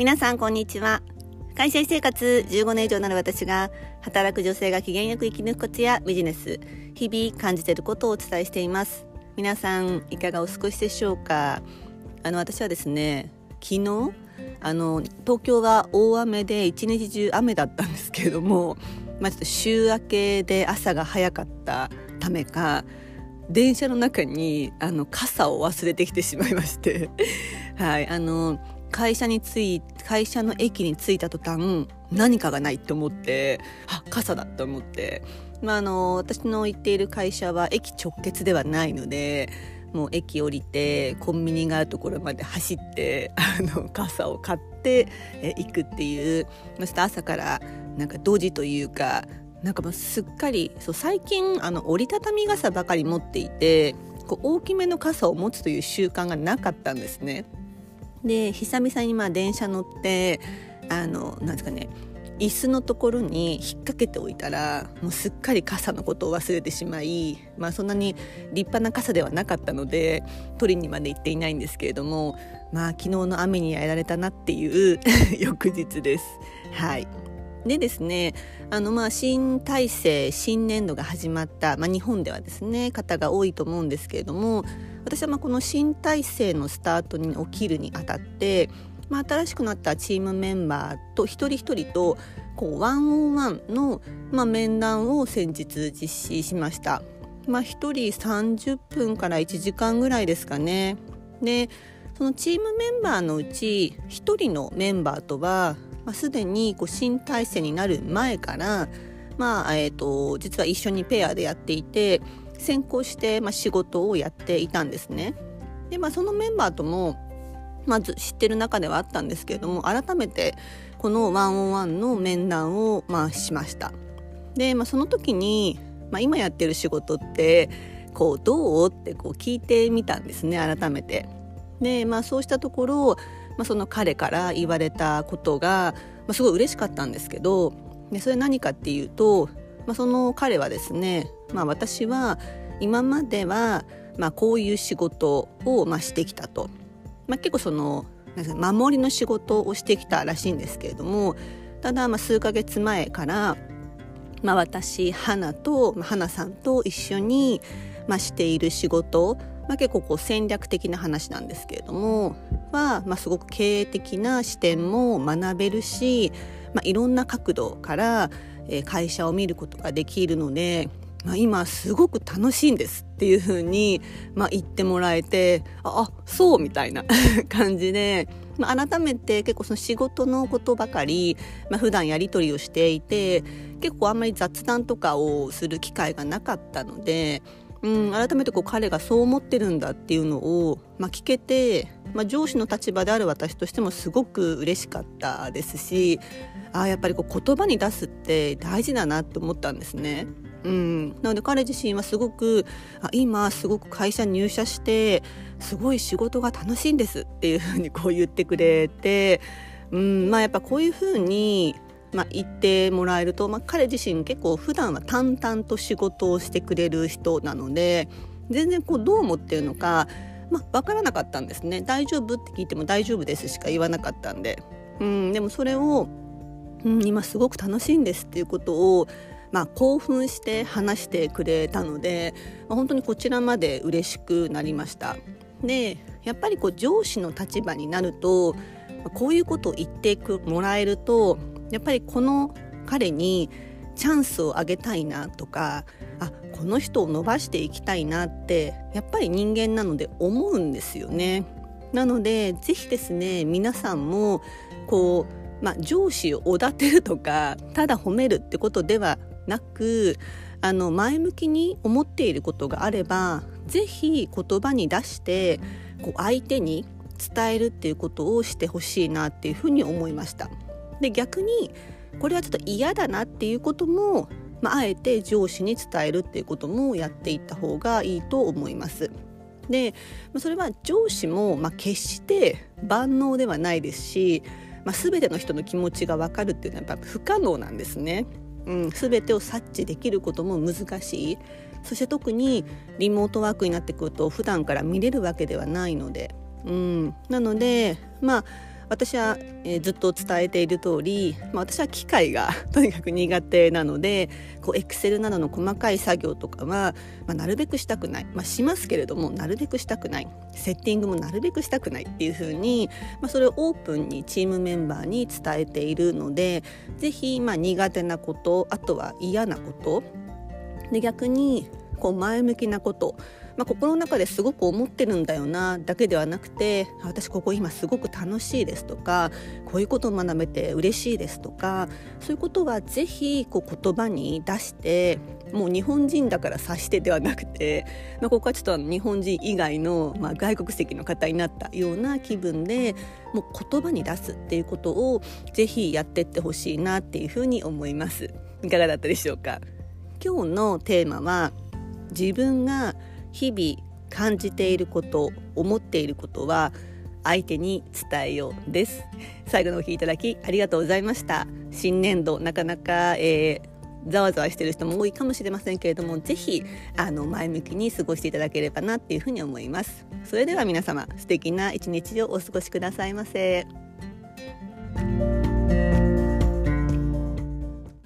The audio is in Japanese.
皆さんこんにちは。会社生活15年以上になる私が働く女性が機嫌よく生き抜くコツやビジネス日々感じていることをお伝えしています。皆さんいかがお過ごしでしょうか？あの私はですね昨日あの東京は大雨で一日中雨だったんですけれどもまあ、ちょっと週明けで朝が早かったためか電車の中にあの傘を忘れてきてしまいまして。はいあの会社に着い会社の駅に着いた途端何かがないと思ってあ傘だと思って、まあ、あの私の行っている会社は駅直結ではないのでもう駅降りてコンビニがあるところまで走ってあの傘を買って行くっていうそして朝からなんかドジというかなんかもうすっかりそう最近あの折りたたみ傘ばかり持っていてこう大きめの傘を持つという習慣がなかったんですね。で久々にまあ電車乗ってあのなんですかね椅子のところに引っ掛けておいたらもうすっかり傘のことを忘れてしまい、まあ、そんなに立派な傘ではなかったので取りにまで行っていないんですけれどもまあ昨日の雨にやられたなっていう 翌日です。はいでですねあのまあ新体制新年度が始まった、まあ、日本ではですね方が多いと思うんですけれども私はまあこの新体制のスタートに起きるにあたってまあ、新しくなったチームメンバーと一人一人とこうワンオンワンの、まあ、面談を先日実施しました。まあ、1人30分から1時間ぐらいですかね。でそのチームメンバーのうち1人のメンバーとは、まあ、すでにこう新体制になる前から、まあえーと、実は一緒にペアでやっていて先行して、まあ、仕事をやっていたんですね。でまあ、そのメンバーともまず知ってる中ではあったんですけれども改めてこのワンオンワンの面談をまあしました。で、まあ、その時に、まあ、今やってる仕事ってこうどう？ってこう聞いてみたんですね改めて。で、まあ、そうしたところ、まあ、その彼から言われたことが、まあ、すごい嬉しかったんですけどでそれ何かっていうと、まあ、その彼はですね、まあ、私は今までは、まあ、こういう仕事を、まあ、してきたと。まあ、結構その守りの仕事をしてきたらしいんですけれどもただまあ数ヶ月前から、まあ、私花と、まあ、花さんと一緒に、まあ、している仕事、まあ、結構こう戦略的な話なんですけれどもは、まあ、すごく経営的な視点も学べるし、まあ、いろんな角度から会社を見ることができるのでまあ、今すごく楽しいんですっていうふうに、まあ、言ってもらえてああそうみたいな 感じで、まあ、改めて結構その仕事のことばかり、まあ普段やり取りをしていて結構あんまり雑談とかをする機会がなかったので、うん、改めてこう彼がそう思ってるんだっていうのを、まあ、聞けて、まあ、上司の立場である私としてもすごく嬉しかったですしあやっぱりこう言葉に出すって大事だなって思ったんですね。うん、なので彼自身はすごくあ今すごく会社入社してすごい仕事が楽しいんですっていうふうにこう言ってくれて、うんまあ、やっぱこういうふうに、まあ、言ってもらえると、まあ、彼自身結構普段は淡々と仕事をしてくれる人なので全然こうどう思ってるのか、まあ、分からなかったんですね大丈夫って聞いても大丈夫ですしか言わなかったんで、うん、でもそれを、うん、今すごく楽しいんですっていうことをまあ、興奮して話してくれたので、まあ、本当にこちらまで嬉しくなりました。でやっぱりこう上司の立場になるとこういうことを言ってもらえるとやっぱりこの彼にチャンスをあげたいなとかあこの人を伸ばしていきたいなってやっぱり人間なので思うんですよね。なのでぜひですね皆さんもこう、まあ、上司をおだてるとかただ褒めるってことではなくあの前向きに思っていることがあれば是非言葉に出してこう相手に伝えるっていうことをしてほしいなっていうふうに思いました。で逆にこれはちょっと嫌だなっていうことも、まあ、えて上司に伝えるっていうこともやっていった方がいいと思います。でそれは上司も、まあ、決して万能ではないですし、まあ、全ての人の気持ちが分かるっていうのはやっぱ不可能なんですね。うん、全てを察知できることも難しいそして特にリモートワークになってくると普段から見れるわけではないので、うん、なのでまあ私は、えー、ずっと伝えている通り、まあ、私は機械が とにかく苦手なのでこうエクセルなどの細かい作業とかは、まあ、なるべくしたくない、まあ、しますけれどもなるべくしたくない。セッティングもなるべくしたくない。っていうふうに、まあ、それをオープンにチームメンバーに伝えているので是非、まあ、苦手なことあとは嫌なこと。で逆にこう前向きなことまあ、心の中ですごく思ってるんだよなだけではなくて私ここ今すごく楽しいですとかこういうことを学べて嬉しいですとかそういうことはぜひこう言葉に出してもう日本人だから察してではなくて、まあ、ここはちょっと日本人以外の、まあ、外国籍の方になったような気分でもう言葉に出すっていうことをぜひやってってほしいなっていうふうに思います。いかがだったでしょうか？今日のテーマは自分が日々感じていること思っていることは相手に伝えようです。最後のお聞きいただきありがとうございました。新年度なかなか、えー、ざわざわしてる人も多いかもしれませんけれどもぜひあの前向きに過ごしていただければなっていうふうに思います。それでは皆様素敵な一日をお過ごしくださいませ。